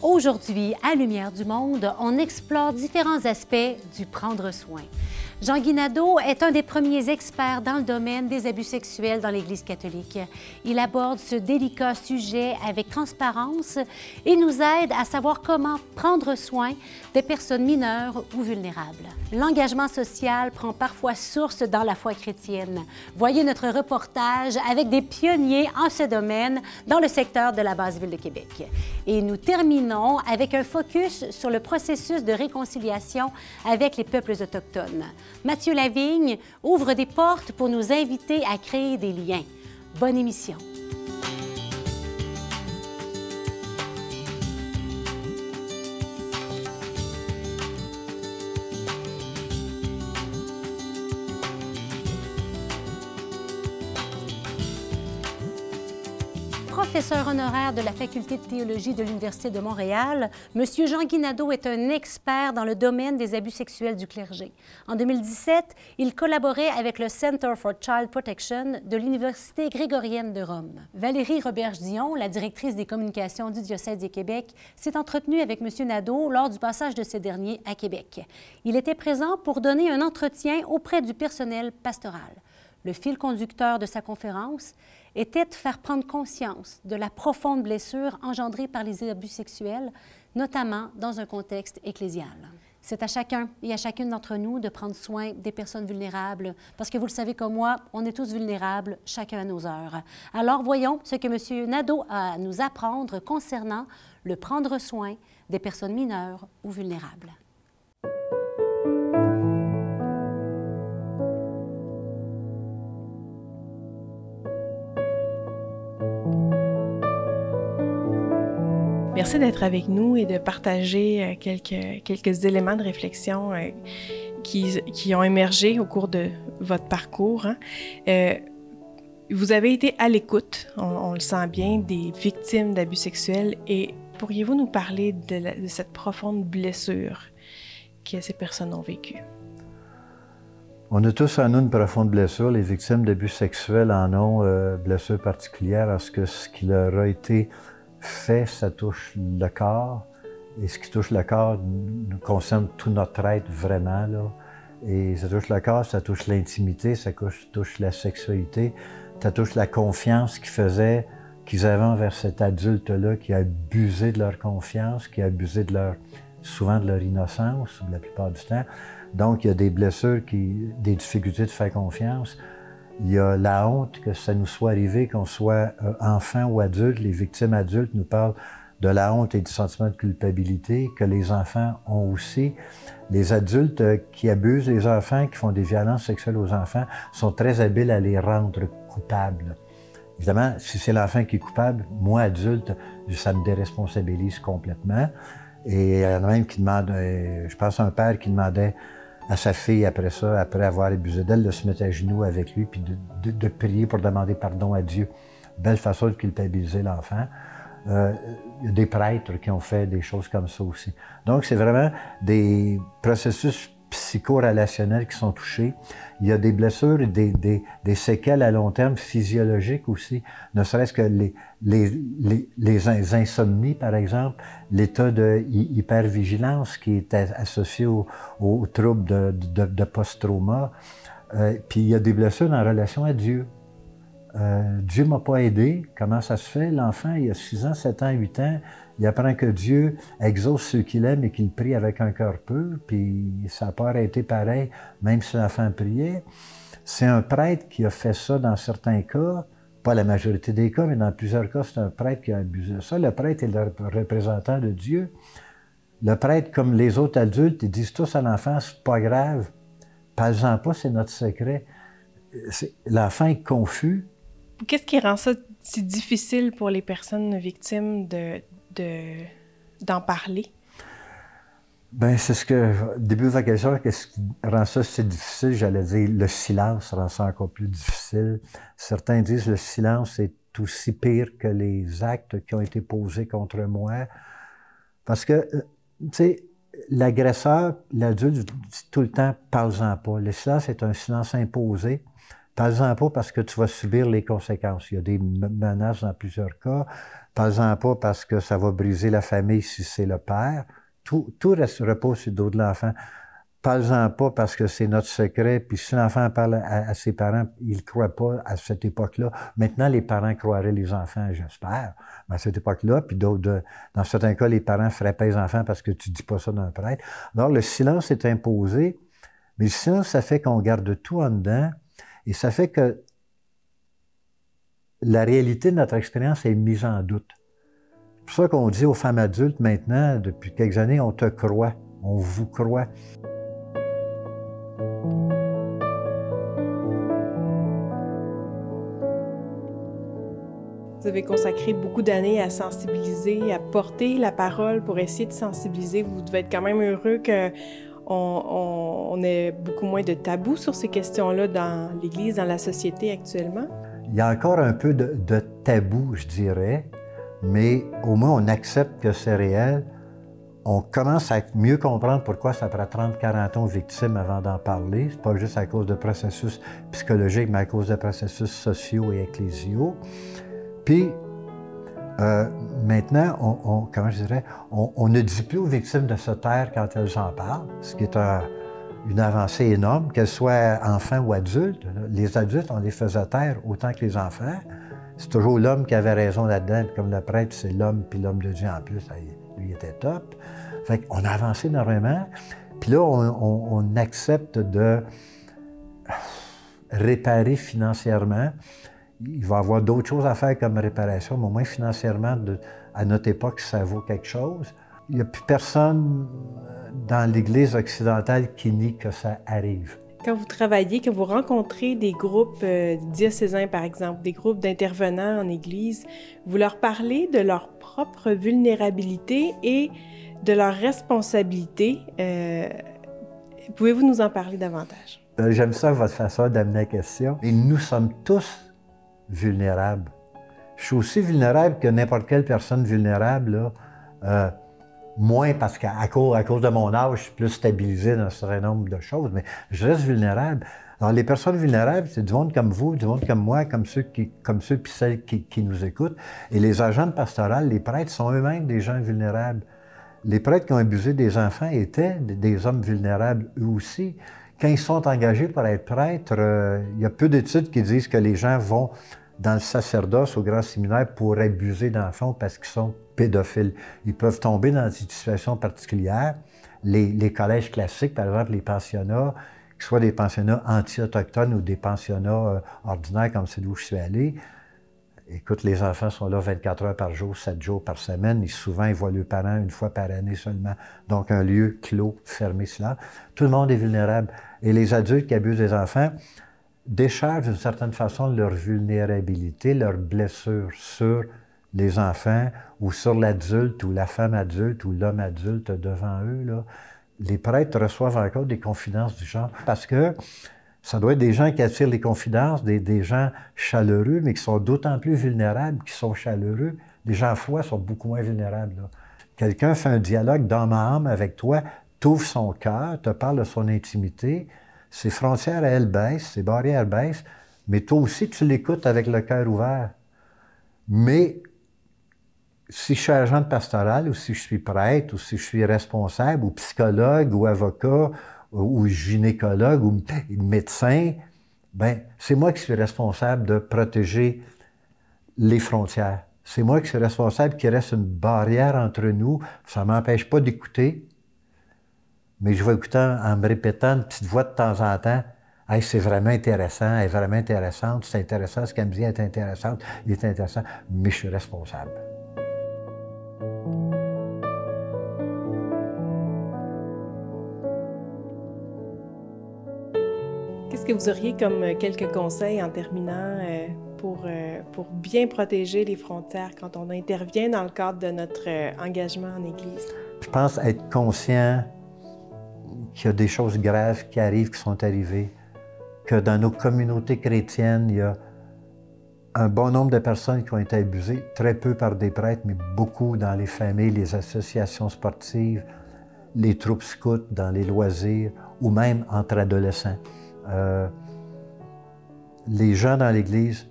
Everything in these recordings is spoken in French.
Aujourd'hui, à Lumière du Monde, on explore différents aspects du prendre soin. Jean Guinado est un des premiers experts dans le domaine des abus sexuels dans l'Église catholique. Il aborde ce délicat sujet avec transparence et nous aide à savoir comment prendre soin des personnes mineures ou vulnérables. L'engagement social prend parfois source dans la foi chrétienne. Voyez notre reportage avec des pionniers en ce domaine dans le secteur de la basse ville de Québec. Et nous terminons avec un focus sur le processus de réconciliation avec les peuples autochtones. Mathieu Lavigne ouvre des portes pour nous inviter à créer des liens. Bonne émission. Professeur honoraire de la Faculté de théologie de l'Université de Montréal, M. Jean Guinado est un expert dans le domaine des abus sexuels du clergé. En 2017, il collaborait avec le Center for Child Protection de l'Université grégorienne de Rome. Valérie Roberge-Dion, la directrice des communications du diocèse de Québec, s'est entretenue avec M. Nadeau lors du passage de ce dernier à Québec. Il était présent pour donner un entretien auprès du personnel pastoral. Le fil conducteur de sa conférence était de faire prendre conscience de la profonde blessure engendrée par les abus sexuels, notamment dans un contexte ecclésial. C'est à chacun et à chacune d'entre nous de prendre soin des personnes vulnérables, parce que vous le savez comme moi, on est tous vulnérables, chacun à nos heures. Alors voyons ce que M. Nadeau a à nous apprendre concernant le prendre soin des personnes mineures ou vulnérables. Merci d'être avec nous et de partager euh, quelques, quelques éléments de réflexion euh, qui, qui, ont émergé au cours de votre parcours. Hein. Euh, vous avez été à l'écoute, on, le sent bien, des victimes d'abus sexuels et pourriez-vous nous parler de, cette profonde blessure que ces personnes ont vécue? On a tous en nous une profonde blessure. Les victimes d'abus sexuels en ont euh, blessure particulière parce que ce qui leur a été fait, ça touche le corps. Et ce qui touche le corps nous concerne tout notre être vraiment. Là. Et ça touche le corps, ça touche l'intimité, ça touche, la sexualité, ça touche la confiance qu'ils faisaient, qu'ils avaient envers cet adulte-là qui a abusé de leur confiance, qui a abusé de leur, souvent de leur innocence, la plupart du temps. Donc, il y a des blessures, des difficultés de faire confiance. Il y a la honte que ça nous soit arrivé, qu'on soit euh, enfant ou adulte. Les victimes adultes nous parlent de la honte et du sentiment de culpabilité que les enfants ont aussi. Les adultes euh, qui abusent les enfants, qui font des violences sexuelles aux enfants, sont très habiles à les rendre coupables. Évidemment, si c'est l'enfant qui est coupable, moi, adulte, ça me déresponsabilise complètement. Et il y en a même qui demandent, euh, je pense à un père qui demandait à sa fille après ça, après avoir abusé d'elle, de se mettre à genoux avec lui, puis de, de, prier pour demander pardon à Dieu. Belle façon de culpabiliser l'enfant. Euh, il y a des prêtres qui ont fait des choses comme ça aussi. Donc, c'est vraiment des processus psychorelationnels qui sont touchés. Il y a des blessures et des, des, séquelles à long terme physiologiques aussi, ne serait-ce que les, les, les, insomnies, par exemple, l'état de hypervigilance qui est associé aux au troubles de, de, post-trauma. Euh, puis il y a des blessures en relation à Dieu. Euh, Dieu m'a pas aidé. Comment ça se fait? L'enfant, il a 6 ans, 7 ans, 8 ans, il apprend que Dieu exauce ceux qu'il aime et qu'il prie avec un cœur pur, puis ça n'a pas arrêté pareil, même si l'enfant priait. C'est un prêtre qui a fait ça dans certains cas, pas la majorité des cas, mais dans plusieurs cas, c'est un prêtre qui a abusé de ça. Le prêtre est le représentant de Dieu. Le prêtre, comme les autres adultes, ils disent tous à l'enfant, c'est pas grave, parle-en pas, c'est notre secret. L'enfant est confus. Qu'est-ce qui rend ça si difficile pour les personnes victimes de, d'en parler? Ben c'est ce que, début de la question, qu'est-ce qui rend ça si difficile? J'allais dire, le silence rend ça encore plus difficile. Certains disent le silence est aussi pire que les actes qui ont été posés contre moi. Parce que, euh, tu sais, l'agresseur, l'adulte dit tout le temps, parle-en pas. Le silence est un silence imposé. Parle-en pas parce que tu vas subir les conséquences. Il y a des menaces dans plusieurs cas. Parle-en pas parce que ça va briser la famille si c'est le père. Tout, tout reste, repose sur le dos de l'enfant. Parle-en pas parce que c'est notre secret. Puis si l'enfant parle à, ses parents, il ne croit pas à cette époque-là. Maintenant, les parents croiraient les enfants, j'espère. Mais à cette époque-là, puis d'autres, dans certains cas, les parents pas les enfants parce que tu dis pas ça d'un prêtre. Alors, le silence est imposé. Mais le silence, ça fait qu'on garde tout en dedans. Et ça fait que la réalité de notre expérience est mise en doute. C'est pour ça qu'on dit aux femmes adultes maintenant, depuis quelques années, on te croit, on vous croit. Vous avez consacré beaucoup d'années à sensibiliser, à porter la parole pour essayer de sensibiliser. Vous devez être quand même heureux qu'on on, ait beaucoup moins de tabous sur ces questions-là dans l'Église, dans la société actuellement. Il y a encore un peu de, tabou, je dirais, mais au moins on accepte que c'est réel. On commence à mieux comprendre pourquoi ça prend 30-40 ans aux victimes avant d'en parler. C'est pas juste à cause de processus psychologiques, mais à cause de processus sociaux et ecclésiaux. Puis, euh, maintenant, on, comment je dirais, on, ne dit plus aux victimes de se taire quand elles en parlent, ce qui est une avancée énorme, qu'elles soient enfants ou adultes. Les adultes, on les faisait taire autant que les enfants. C'est toujours l'homme qui avait raison là-dedans, comme le prêtre, c'est l'homme, puis l'homme de Dieu en plus, lui était top. Fait qu'on a avancé énormément. Puis là, on, on accepte de réparer financièrement il va y avoir d'autres choses à faire comme réparation, mais au moins financièrement, à notre époque, ça vaut quelque chose. Il n'y a plus personne euh, dans l'Église occidentale qui nie que ça arrive. Quand vous travaillez, quand vous rencontrez des groupes euh, diocésains, par exemple, des groupes d'intervenants en Église, vous leur parlez de leur propre vulnérabilité et de leur responsabilité. Euh, pouvez-vous nous en parler davantage? J'aime ça, votre façon d'amener la question. Et nous sommes tous vulnérable. Je suis aussi vulnérable que n'importe quelle personne vulnérable, moins parce qu'à cause, de mon âge, je suis plus stabilisé dans un certain nombre de choses, mais je reste vulnérable. Alors, les personnes vulnérables, c'est du monde comme vous, du monde comme moi, comme ceux qui, comme ceux puis celles qui, nous écoutent. Et les agents de pastoral, les prêtres sont eux-mêmes des gens vulnérables. Les prêtres qui ont abusé des enfants étaient des hommes vulnérables eux aussi. Quand ils sont engagés pour être prêtres, euh, il y a peu d'études qui disent que les gens vont dans le sacerdoce au grand séminaire pour abuser d'enfants parce qu'ils sont pédophiles. Ils peuvent tomber dans des situations particulières. Les, collèges classiques, par exemple, les pensionnats, que ce soit des pensionnats anti-autochtones ou des pensionnats euh, ordinaires comme celui où je suis allé, écoute, les enfants sont là 24 heures par jour, 7 jours par semaine, souvent ils voient leurs parents une fois par année seulement. Donc un lieu clos, fermé, cela. Tout le monde est vulnérable. Et les adultes qui abusent des enfants, déchargent d'une certaine façon leur vulnérabilité, leur blessure sur les enfants ou sur l'adulte ou la femme adulte ou l'homme adulte devant eux. Les prêtres reçoivent encore des confidences du genre parce que ça doit être des gens qui attirent les confidences, des, gens chaleureux, mais qui sont d'autant plus vulnérables qu'ils sont chaleureux. Les gens froids sont beaucoup moins vulnérables. Quelqu'un fait un dialogue d'âme à âme avec toi, t'ouvre son cœur, te parle de son intimité, ses frontières, elles, baissent, ses barrières baissent, mais toi aussi, tu l'écoutes avec le cœur ouvert. Mais si je suis agent pastoral, ou si je suis prêtre, ou si je suis responsable, ou psychologue, ou avocat, ou, gynécologue, ou médecin, ben c'est moi qui suis responsable de protéger les frontières. C'est moi qui suis responsable qu'il reste une barrière entre nous. Ça ne m'empêche pas d'écouter, mais je vais écouter en me répétant une petite voix de temps en temps. Hey, c'est vraiment intéressant, elle est vraiment intéressante, c'est intéressant, ce qu'elle me dit est intéressant, il est intéressant, mais je suis responsable. Que vous auriez comme euh, quelques conseils en terminant euh, pour, euh, pour bien protéger les frontières quand on intervient dans le cadre de notre engagement en Église? Je pense être conscient qu'il y a des choses graves qui arrivent, qui sont arrivées, que dans nos communautés chrétiennes, il y a un bon nombre de personnes qui ont été abusées, très peu par des prêtres, mais beaucoup dans les familles, les associations sportives, les troupes scouts, dans les loisirs, ou même entre adolescents. Euh, les gens dans l'Église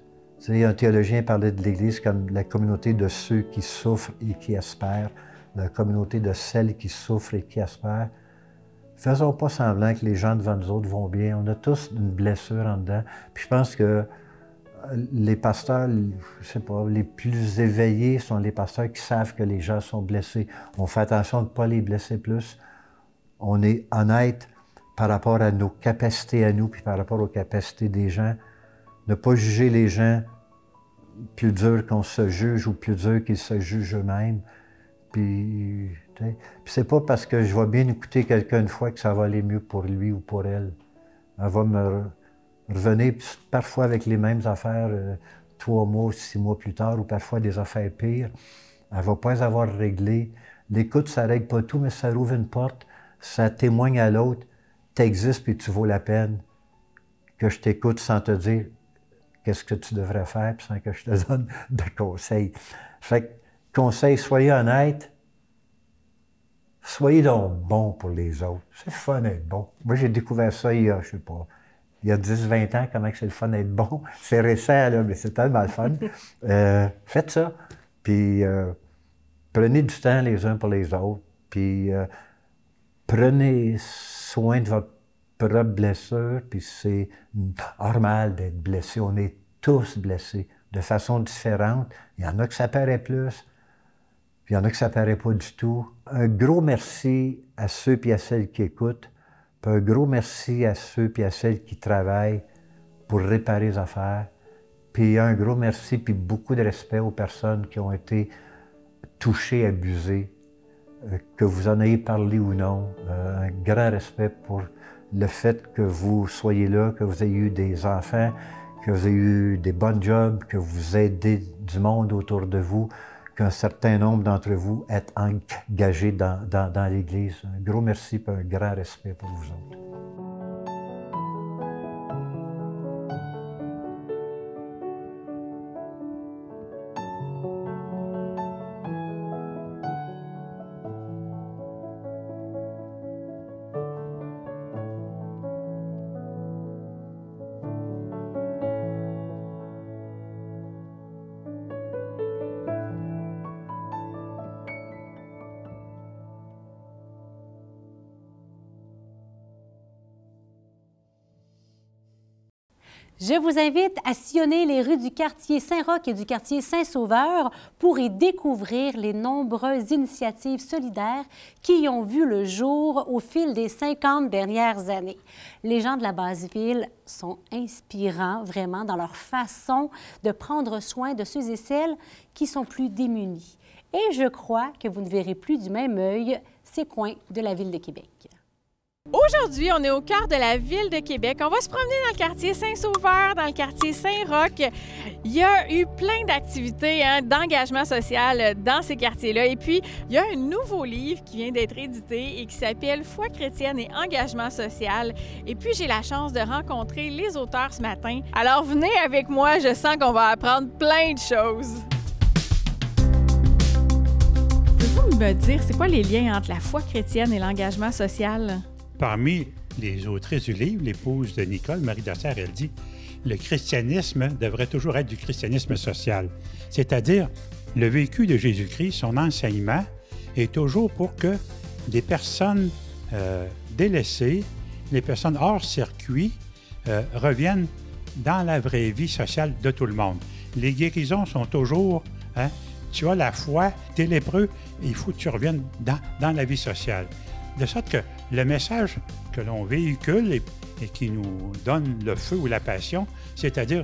un théologien parlait de l'Église comme la communauté de ceux qui souffrent et qui espèrent, la communauté de celles qui souffrent et qui espèrent. Faisons pas semblant que les gens devant nous autres vont bien. On a tous une blessure en dedans. Puis je pense que euh, les pasteurs, je sais pas, les plus éveillés sont les pasteurs qui savent que les gens sont blessés. On fait attention de ne pas les blesser plus. On est honnête par rapport à nos capacités à nous, puis par rapport aux capacités des gens ne pas juger les gens plus dur qu'on se juge ou plus dur qu'ils se jugent eux-mêmes. Puis, puis c'est pas parce que je vais bien écouter quelqu'un une fois que ça va aller mieux pour lui ou pour elle. Elle va me revenir parfois avec les mêmes affaires euh, trois mois, six mois plus tard, ou parfois des affaires pires. Elle va pas avoir réglé. L'écoute, ça règle pas tout, mais ça ouvre une porte, ça témoigne à l'autre. Tu existes puis tu vaux la peine que je t'écoute sans te dire qu'est-ce que tu devrais faire, sans que je te donne de conseils. Fait que, conseil, soyez honnête, soyez donc bon pour les autres. C'est fun d'être bon. Moi, j'ai découvert ça il y a, je sais pas, il y a 10-20 ans, comment c'est le fun d'être bon. C'est récent, là, mais c'est tellement le fun. Euh, faites ça. Puis euh, prenez du temps les uns pour les autres. Puis euh, prenez soin de votre propre blessure, puis c'est normal d'être blessé. On est tous blessés de façon différente. Il y en a que ça plus, puis il y en a que ça paraît pas du tout. Un gros merci à ceux et à celles qui écoutent, puis un gros merci à ceux et à celles qui travaillent pour réparer les affaires. Puis un gros merci, puis beaucoup de respect aux personnes qui ont été touchées, abusées, que vous en ayez parlé ou non. Euh, un grand respect pour le fait que vous soyez là, que vous ayez eu des enfants, que vous ayez eu des bons jobs, que vous aidez du monde autour de vous, qu'un certain nombre d'entre vous êtes engagés dans l'Église. Un gros merci et un grand respect pour vous autres. Je vous invite à sillonner les rues du quartier Saint-Roch et du quartier Saint-Sauveur pour y découvrir les nombreuses initiatives solidaires qui y ont vu le jour au fil des 50 dernières années. Les gens de la base ville sont inspirants vraiment dans leur façon de prendre soin de ceux et celles qui sont plus démunis. Et je crois que vous ne verrez plus du même œil ces coins de la ville de Québec. Aujourd'hui, on est au cœur de la ville de Québec. On va se promener dans le quartier Saint-Sauveur, dans le quartier Saint-Roch. Il y a eu plein d'activités hein, d'engagement social dans ces quartiers-là. Et puis, il y a un nouveau livre qui vient d'être édité et qui s'appelle Foi chrétienne et engagement social. Et puis, j'ai la chance de rencontrer les auteurs ce matin. Alors, venez avec moi, je sens qu'on va apprendre plein de choses. Pouvez-vous me dire, c'est quoi les liens entre la foi chrétienne et l'engagement social? Parmi les autrices du livre, l'épouse de Nicole, Marie Dassert, elle dit le christianisme devrait toujours être du christianisme social, c'est-à-dire le vécu de Jésus-Christ, son enseignement, est toujours pour que des personnes euh, délaissées, les personnes hors circuit, euh, reviennent dans la vraie vie sociale de tout le monde. Les guérisons sont toujours, hein, tu as la foi, tu es lépreux, il faut que tu reviennes dans, dans la vie sociale. De sorte que le message que l'on véhicule et, qui nous donne le feu ou la passion, c'est-à-dire,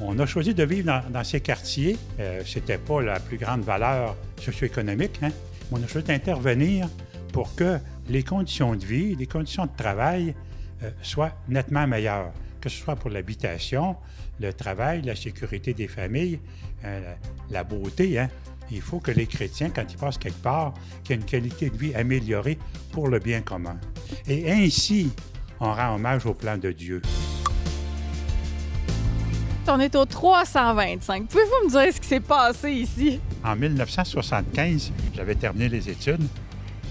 on a choisi de vivre dans, ces quartiers. Euh, Ce n'était pas la plus grande valeur socio-économique, hein, mais on a choisi d'intervenir pour que les conditions de vie, les conditions de travail euh, soient nettement meilleures, que ce soit pour l'habitation, le travail, la sécurité des familles, euh, la, beauté. Hein. Il faut que les chrétiens, quand ils passent quelque part, aient une qualité de vie améliorée pour le bien commun. Et ainsi, on rend hommage au plan de Dieu. On est au 325. Pouvez-vous me dire ce qui s'est passé ici? En 1975, j'avais terminé les études.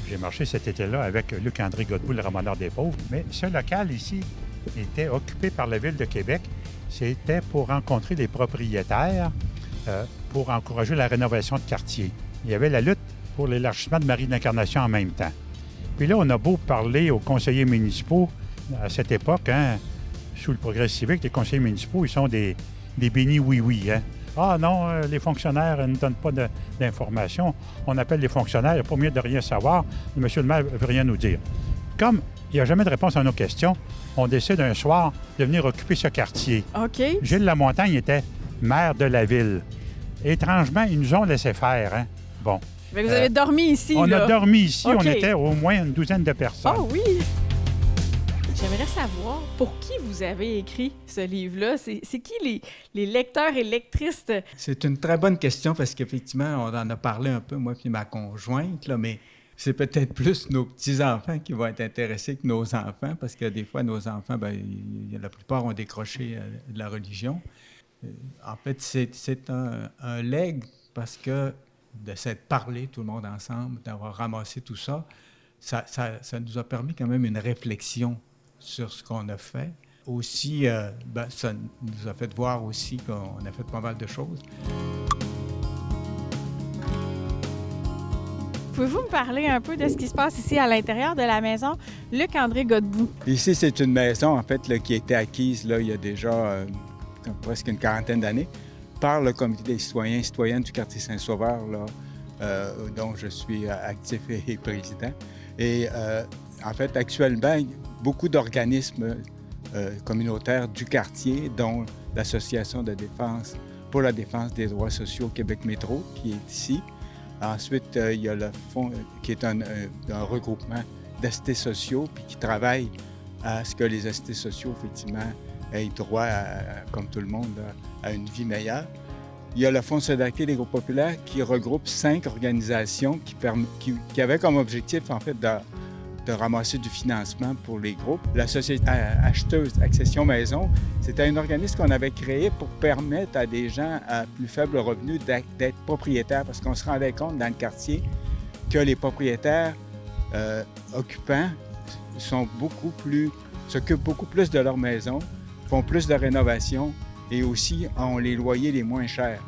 J'ai marché cet été-là avec Luc-André Godbout, le ramoneur des pauvres. Mais ce local ici était occupé par la Ville de Québec c'était pour rencontrer les propriétaires euh, pour encourager la rénovation de quartier. Il y avait la lutte pour l'élargissement de Marie d'Incarnation en même temps. Puis là, on a beau parler aux conseillers municipaux à cette époque, hein, sous le progrès civique, les conseillers municipaux, ils sont des, des bénis oui-oui. Hein. Ah non, euh, les fonctionnaires ne donnent pas d'informations. On appelle les fonctionnaires, il n'y a pas mieux de rien savoir. Monsieur le maire ne veut rien nous dire. Comme il n'y a jamais de réponse à nos questions, on décide un soir de venir occuper ce quartier. OK. Gilles Lamontagne était maire de la ville. Étrangement, ils nous ont laissé faire. Hein? Bon. Mais vous avez dormi ici, On là. a dormi ici. On était au moins une douzaine de personnes. Oh oui! J'aimerais savoir pour qui vous avez écrit ce livre-là? C'est c'est qui les, les lecteurs et lectrices? C'est une très bonne question parce qu'effectivement, on en a parlé un peu, moi puis ma conjointe, là, mais c'est peut-être plus nos petits-enfants qui vont être intéressés que nos enfants parce que des fois, nos enfants, ben, la plupart ont décroché euh, de la religion. Euh, En fait, c'est un, un legs parce que de s'être parlé tout le monde ensemble, d'avoir ramassé tout ça, ça, ça, ça nous a permis quand même une réflexion sur ce qu'on a fait. Aussi, euh, ben, ça nous a fait voir aussi qu'on a fait pas mal de choses. Pouvez-vous me parler un peu de ce qui se passe ici à l'intérieur de la maison? Luc-André Godbout. Ici, c'est une maison, en fait, là, qui a été acquise là, il y a déjà euh, presque une quarantaine d'années par le Comité des citoyens et citoyennes du quartier Saint-Sauveur, euh, dont je suis euh, actif et, président. Et euh, en fait, actuellement, beaucoup d'organismes communautaires du quartier, dont l'Association de défense pour la défense des droits sociaux Québec Métro, qui est ici. Ensuite, il y a le Fonds, qui est un, regroupement d'assistés sociaux, puis qui travaille à ce que les assistés sociaux, effectivement, aient droit, à- comme tout le monde, à, une vie meilleure. Il y a le Fonds solidarité des groupes populaires qui regroupe cinq organisations qui, avaient comme objectif, en fait, de, ramasser du financement pour les groupes. La Société euh, acheteuse Accession Maison, c'était un organisme qu'on avait créé pour permettre à des gens à plus faible revenu d'être propriétaires, parce qu'on se rendait compte dans le quartier que les propriétaires euh, occupants sont beaucoup plus, s'occupent beaucoup plus de leur maison, font plus de rénovation et aussi ont les loyers les moins chers.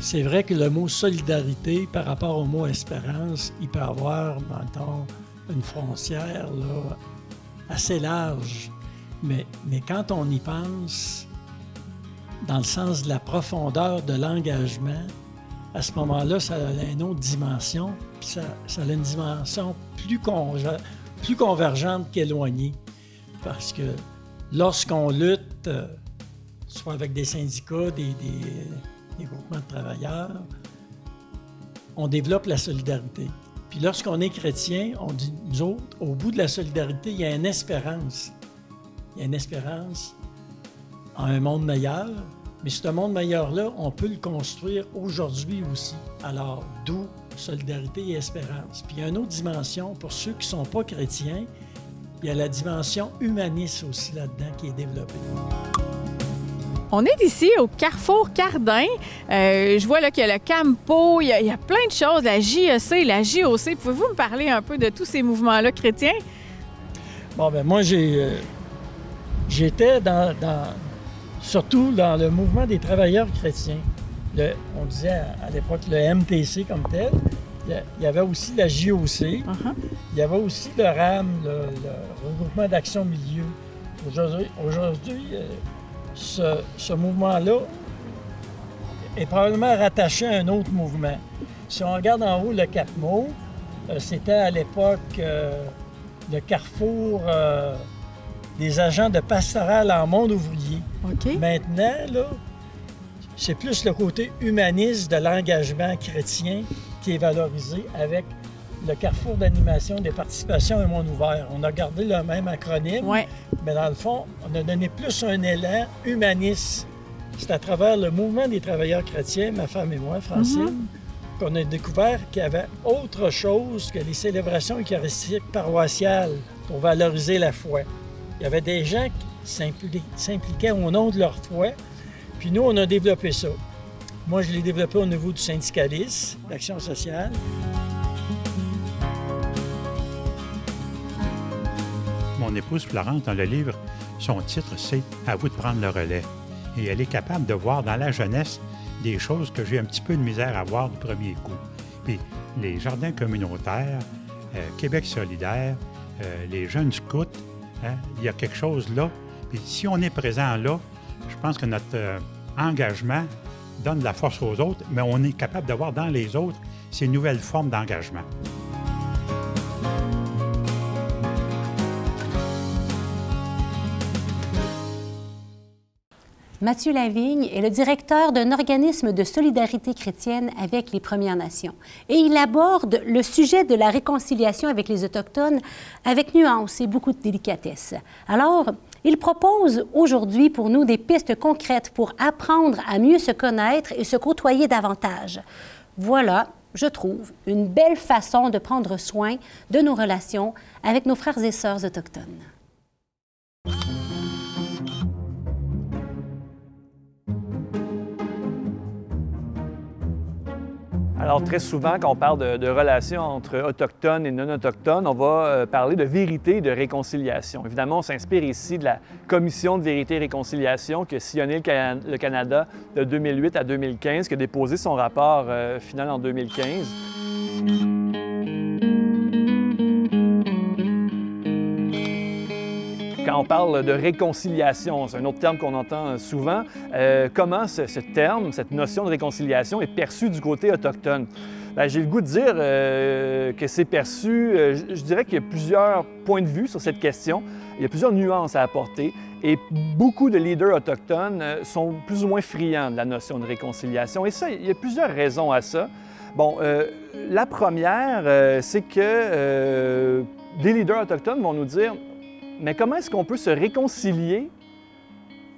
C'est vrai que le mot solidarité par rapport au mot espérance, il peut avoir, mettons, une frontière là, assez large. Mais, mais quand on y pense, dans le sens de la profondeur de l'engagement, à ce moment-là, ça a une autre dimension, puis ça, ça a une dimension plus, plus convergente qu'éloignée. Parce que lorsqu'on lutte, euh, soit avec des syndicats, des, groupements de travailleurs, on développe la solidarité. Puis lorsqu'on est chrétien, on dit, nous autres, au bout de la solidarité, il y a une espérance. Il y a une espérance en un monde meilleur. Mais ce monde meilleur-là, on peut le construire aujourd'hui aussi. Alors, d'où solidarité et espérance. Puis il y a une autre dimension pour ceux qui ne sont pas chrétiens. Il y a la dimension humaniste aussi là-dedans qui est développée. On est ici au Carrefour Cardin. Euh, je vois là qu'il y a le Campo, il y a, il y a plein de choses, la JEC, la JOC. Pouvez-vous me parler un peu de tous ces mouvements-là chrétiens? Bon, ben moi, j'ai, euh, j'étais dans, dans- surtout dans le mouvement des travailleurs chrétiens. Le- on disait à, à l'époque le MTC comme tel. Il y, avait aussi la JOC. Uh-huh. Il y avait aussi le RAM, le, le regroupement d'action milieu. Aujourd'hui, euh, ce, ce mouvement-là est probablement rattaché à un autre mouvement. Si on regarde en haut le Cap Mauve, euh, c'était à l'époque euh, le carrefour euh, des agents de pastoral en monde ouvrier. Maintenant, là, c'est plus le côté humaniste de l'engagement chrétien qui est valorisé avec le carrefour d'animation des participations et monde ouvert. On a gardé le même acronyme, Ouais. mais dans le fond, on a donné plus un élan humaniste. C'est à travers le mouvement des travailleurs chrétiens, ma femme et moi, Francine, qu'on a découvert qu'il y avait autre chose que les célébrations eucharistiques paroissiales pour valoriser la foi. Il y avait des gens qui s'impli- s'impliquaient au nom de leur foi, puis nous, on a développé ça. Moi, je l'ai développé au niveau du syndicalisme, l'action sociale. Mon épouse Florence, dans le livre, son titre, c'est À vous de prendre le relais. Et elle est capable de voir dans la jeunesse des choses que j'ai un petit peu de misère à voir du premier coup. Puis les jardins communautaires, euh, Québec solidaire, euh, les jeunes scouts, hein, il y a quelque chose là. Puis si on est présent là, je pense que notre euh, engagement donne de la force aux autres, mais on est capable de voir dans les autres ces nouvelles formes d'engagement. Mathieu Lavigne est le directeur d'un organisme de solidarité chrétienne avec les Premières Nations. Et il aborde le sujet de la réconciliation avec les Autochtones avec nuance et beaucoup de délicatesse. Alors, il propose aujourd'hui pour nous des pistes concrètes pour apprendre à mieux se connaître et se côtoyer davantage. Voilà, je trouve, une belle façon de prendre soin de nos relations avec nos frères et sœurs autochtones. Alors, très souvent, quand on parle de, relations entre autochtones et non-autochtones, on va euh, parler de vérité et de réconciliation. Évidemment, on s'inspire ici de la Commission de vérité et réconciliation qui a sillonné le, Canada de 2008 à 2015, qui a déposé son rapport euh, final en 2015. On parle de réconciliation, c'est un autre terme qu'on entend souvent, euh, comment ce, terme, cette notion de réconciliation est perçue du côté autochtone? Ben, j'ai le goût de dire euh, que c'est perçu, euh, je, dirais qu'il y a plusieurs points de vue sur cette question, il y a plusieurs nuances à apporter et beaucoup de leaders autochtones sont plus ou moins friands de la notion de réconciliation. Et ça, il y a plusieurs raisons à ça. Bon, la première, c'est que des leaders autochtones vont nous dire mais comment est-ce qu'on peut se réconcilier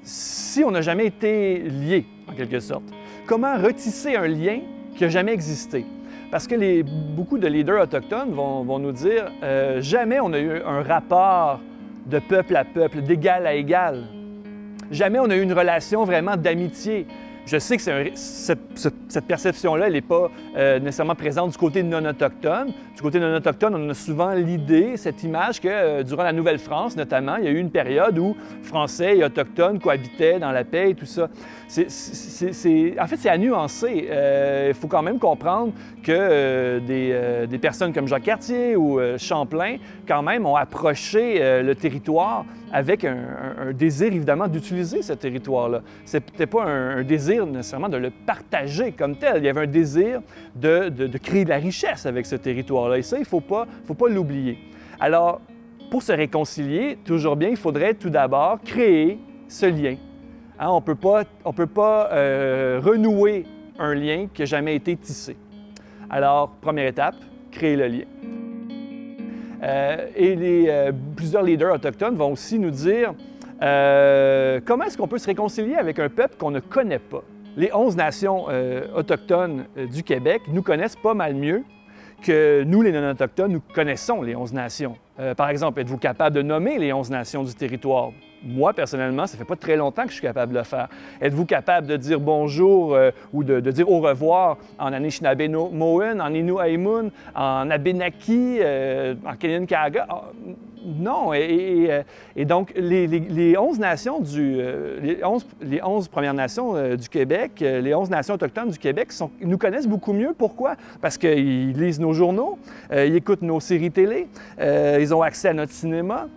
si on n'a jamais été lié, en quelque sorte? Comment retisser un lien qui n'a jamais existé? Parce que beaucoup de leaders autochtones vont, nous dire euh, jamais on a eu un rapport de peuple à peuple, d'égal à égal. Jamais on a eu une relation vraiment d'amitié. Je sais que cette, perception-là, elle n'est pas euh, nécessairement présente du côté non-autochtone. Du côté non-autochtone, on a souvent l'idée, cette image que euh, durant la Nouvelle-France, notamment, il y a eu une période où Français et Autochtones cohabitaient dans la paix et tout ça. en fait, c'est à nuancer. Euh, il faut quand même comprendre que des, personnes comme Jacques Cartier ou Champlain, quand même, ont approché le territoire avec un, désir, évidemment, d'utiliser ce territoire-là. Ce n'était pas un désir nécessairement de le partager comme tel. Il y avait un désir de, créer de la richesse avec ce territoire-là. Et ça, il ne faut pas, faut pas l'oublier. Alors, pour se réconcilier, toujours bien, il faudrait tout d'abord créer ce lien. Hein, on ne peut pas euh, renouer un lien qui n'a jamais été tissé. Alors, première étape, créer le lien. Euh, et euh, plusieurs leaders autochtones vont aussi nous dire euh, comment est-ce qu'on peut se réconcilier avec un peuple qu'on ne connaît pas? Les 11 nations autochtones du Québec nous connaissent pas mal mieux que nous, les non-autochtones, nous connaissons les 11 nations. par exemple, êtes-vous capable de nommer les 11 nations du territoire? Moi, personnellement, ça fait pas très longtemps que je suis capable de le faire. Êtes-vous capable de dire bonjour ou de, dire au revoir en Anishinaabe-Moen, en Innu-Aimun, en Abenaki, en Kenyan-Kaga? Ah, non. Et, euh, donc, les, 11 nations du, euh, les, 11, Premières Nations euh, du Québec, les 11 nations autochtones du Québec nous connaissent beaucoup mieux. Pourquoi? Parce qu'ils lisent nos journaux, ils écoutent nos séries télé, ils ont accès à notre cinéma.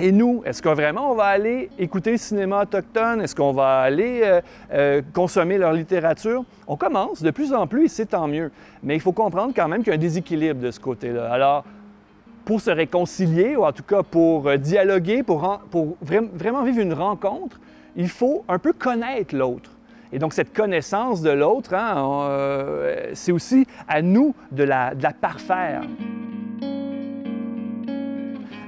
Et nous, est-ce que vraiment on va aller écouter le cinéma autochtone? Est-ce qu'on va aller consommer leur littérature? On commence de plus en plus et c'est tant mieux. Mais il faut comprendre quand même qu'il y a un déséquilibre de ce côté-là. Alors, pour se réconcilier, ou en tout cas pour euh, dialoguer, pour, vraiment vivre une rencontre, il faut un peu connaître l'autre. Et donc, cette connaissance de l'autre, hein, euh, c'est aussi à nous de la, parfaire.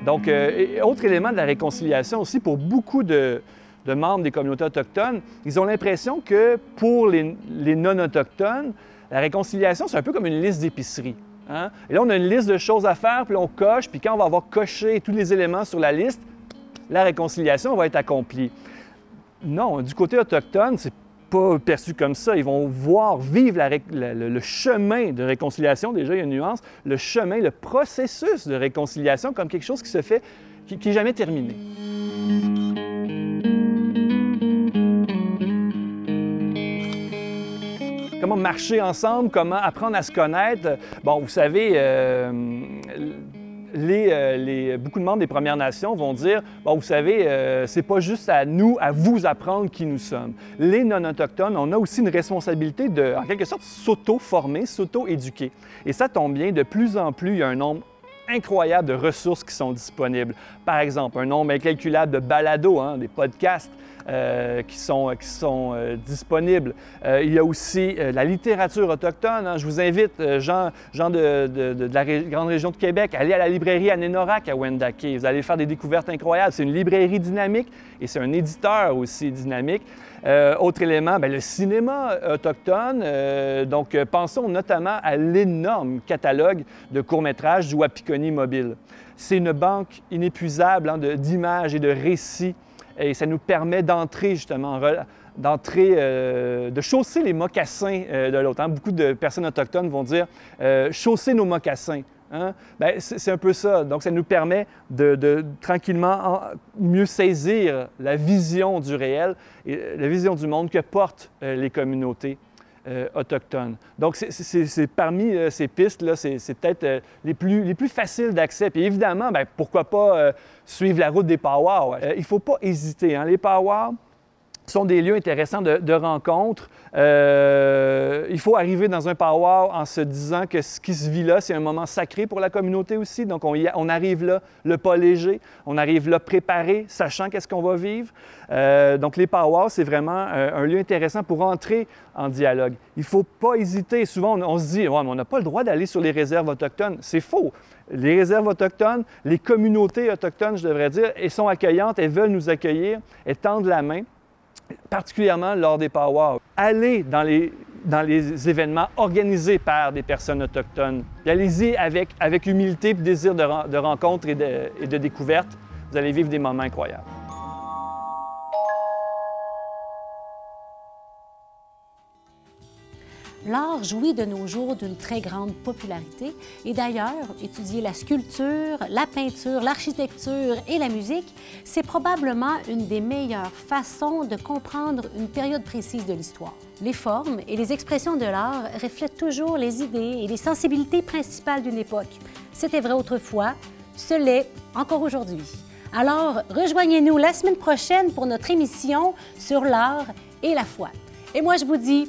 Donc, euh, autre élément de la réconciliation aussi, pour beaucoup de, membres des communautés autochtones, ils ont l'impression que pour les, non-autochtones, la réconciliation, c'est un peu comme une liste d'épicerie. Hein? Et là, on a une liste de choses à faire, puis on coche, puis quand on va avoir coché tous les éléments sur la liste, la réconciliation va être accomplie. Non, du côté autochtone, c'est pas perçu comme ça. Ils vont voir vivre le, chemin de réconciliation, déjà il y a une nuance, le chemin, le processus de réconciliation comme quelque chose qui se fait qui n'est jamais terminée. Comment marcher ensemble, comment apprendre à se connaître? Bon, vous savez, euh, les, beaucoup de membres des Premières Nations vont dire Bon, vous savez, euh, c'est pas juste à nous, à vous apprendre qui nous sommes. Les non-autochtones, on a aussi une responsabilité de, en quelque sorte, s'auto-former, s'auto-éduquer. Et ça tombe bien, de plus en plus, il y a un nombre incroyable de ressources qui sont disponibles. Par exemple, un nombre incalculable de balados, hein, des podcasts, euh, qui sont, qui sont euh, disponibles. Euh, il y a aussi la littérature autochtone. Hein. Je vous invite, gens, gens de, de, la grande région de Québec, à aller à la librairie à Nénorac à Wendake. Vous allez faire des découvertes incroyables. C'est une librairie dynamique et c'est un éditeur aussi dynamique. autre élément, bien, le cinéma autochtone. donc, pensons notamment à l'énorme catalogue de courts-métrages du Wapikoni Mobile. C'est une banque inépuisable hein, d'images et de récits et ça nous permet d'entrer justement, d'entrer, euh, de chausser les mocassins euh, de l'autre. Hein. Beaucoup de personnes autochtones vont dire euh, chausser nos mocassins. Hein? Ben, c'est un peu ça. Donc, ça nous permet de, tranquillement mieux saisir la vision du réel et la vision du monde que portent les communautés euh. Donc, c'est parmi euh, ces pistes-là, c'est peut-être euh, les, plus, les plus faciles d'accès. Puis évidemment, bien, pourquoi pas suivre la route des powwows? il ne faut pas hésiter. Hein? Les powwows, sont des lieux intéressants de, de rencontre. Euh, il faut arriver dans un powwow en se disant que ce qui se vit là, c'est un moment sacré pour la communauté aussi. Donc, on, on, arrive là le pas léger, on arrive là préparé, sachant qu'est-ce qu'on va vivre. Euh, donc, les powwows, c'est vraiment euh, un lieu intéressant pour entrer en dialogue. Il ne faut pas hésiter. Souvent, on, se dit, ouais, mais on n'a pas le droit d'aller sur les réserves autochtones. C'est faux. Les réserves autochtones, les communautés autochtones, je devrais dire, elles sont accueillantes, elles veulent nous accueillir, elles tendent la main particulièrement lors des powwows. Allez dans les, événements organisés par des personnes autochtones. Allez-y avec, avec humilité et désir de, de rencontre et de, et de découverte. Vous allez vivre des moments incroyables. L'art jouit de nos jours d'une très grande popularité et d'ailleurs, étudier la sculpture, la peinture, l'architecture et la musique, c'est probablement une des meilleures façons de comprendre une période précise de l'histoire. Les formes et les expressions de l'art reflètent toujours les idées et les sensibilités principales d'une époque. C'était vrai autrefois, ce l'est encore aujourd'hui. Alors, rejoignez-nous la semaine prochaine pour notre émission sur l'art et la foi. Et moi, je vous dis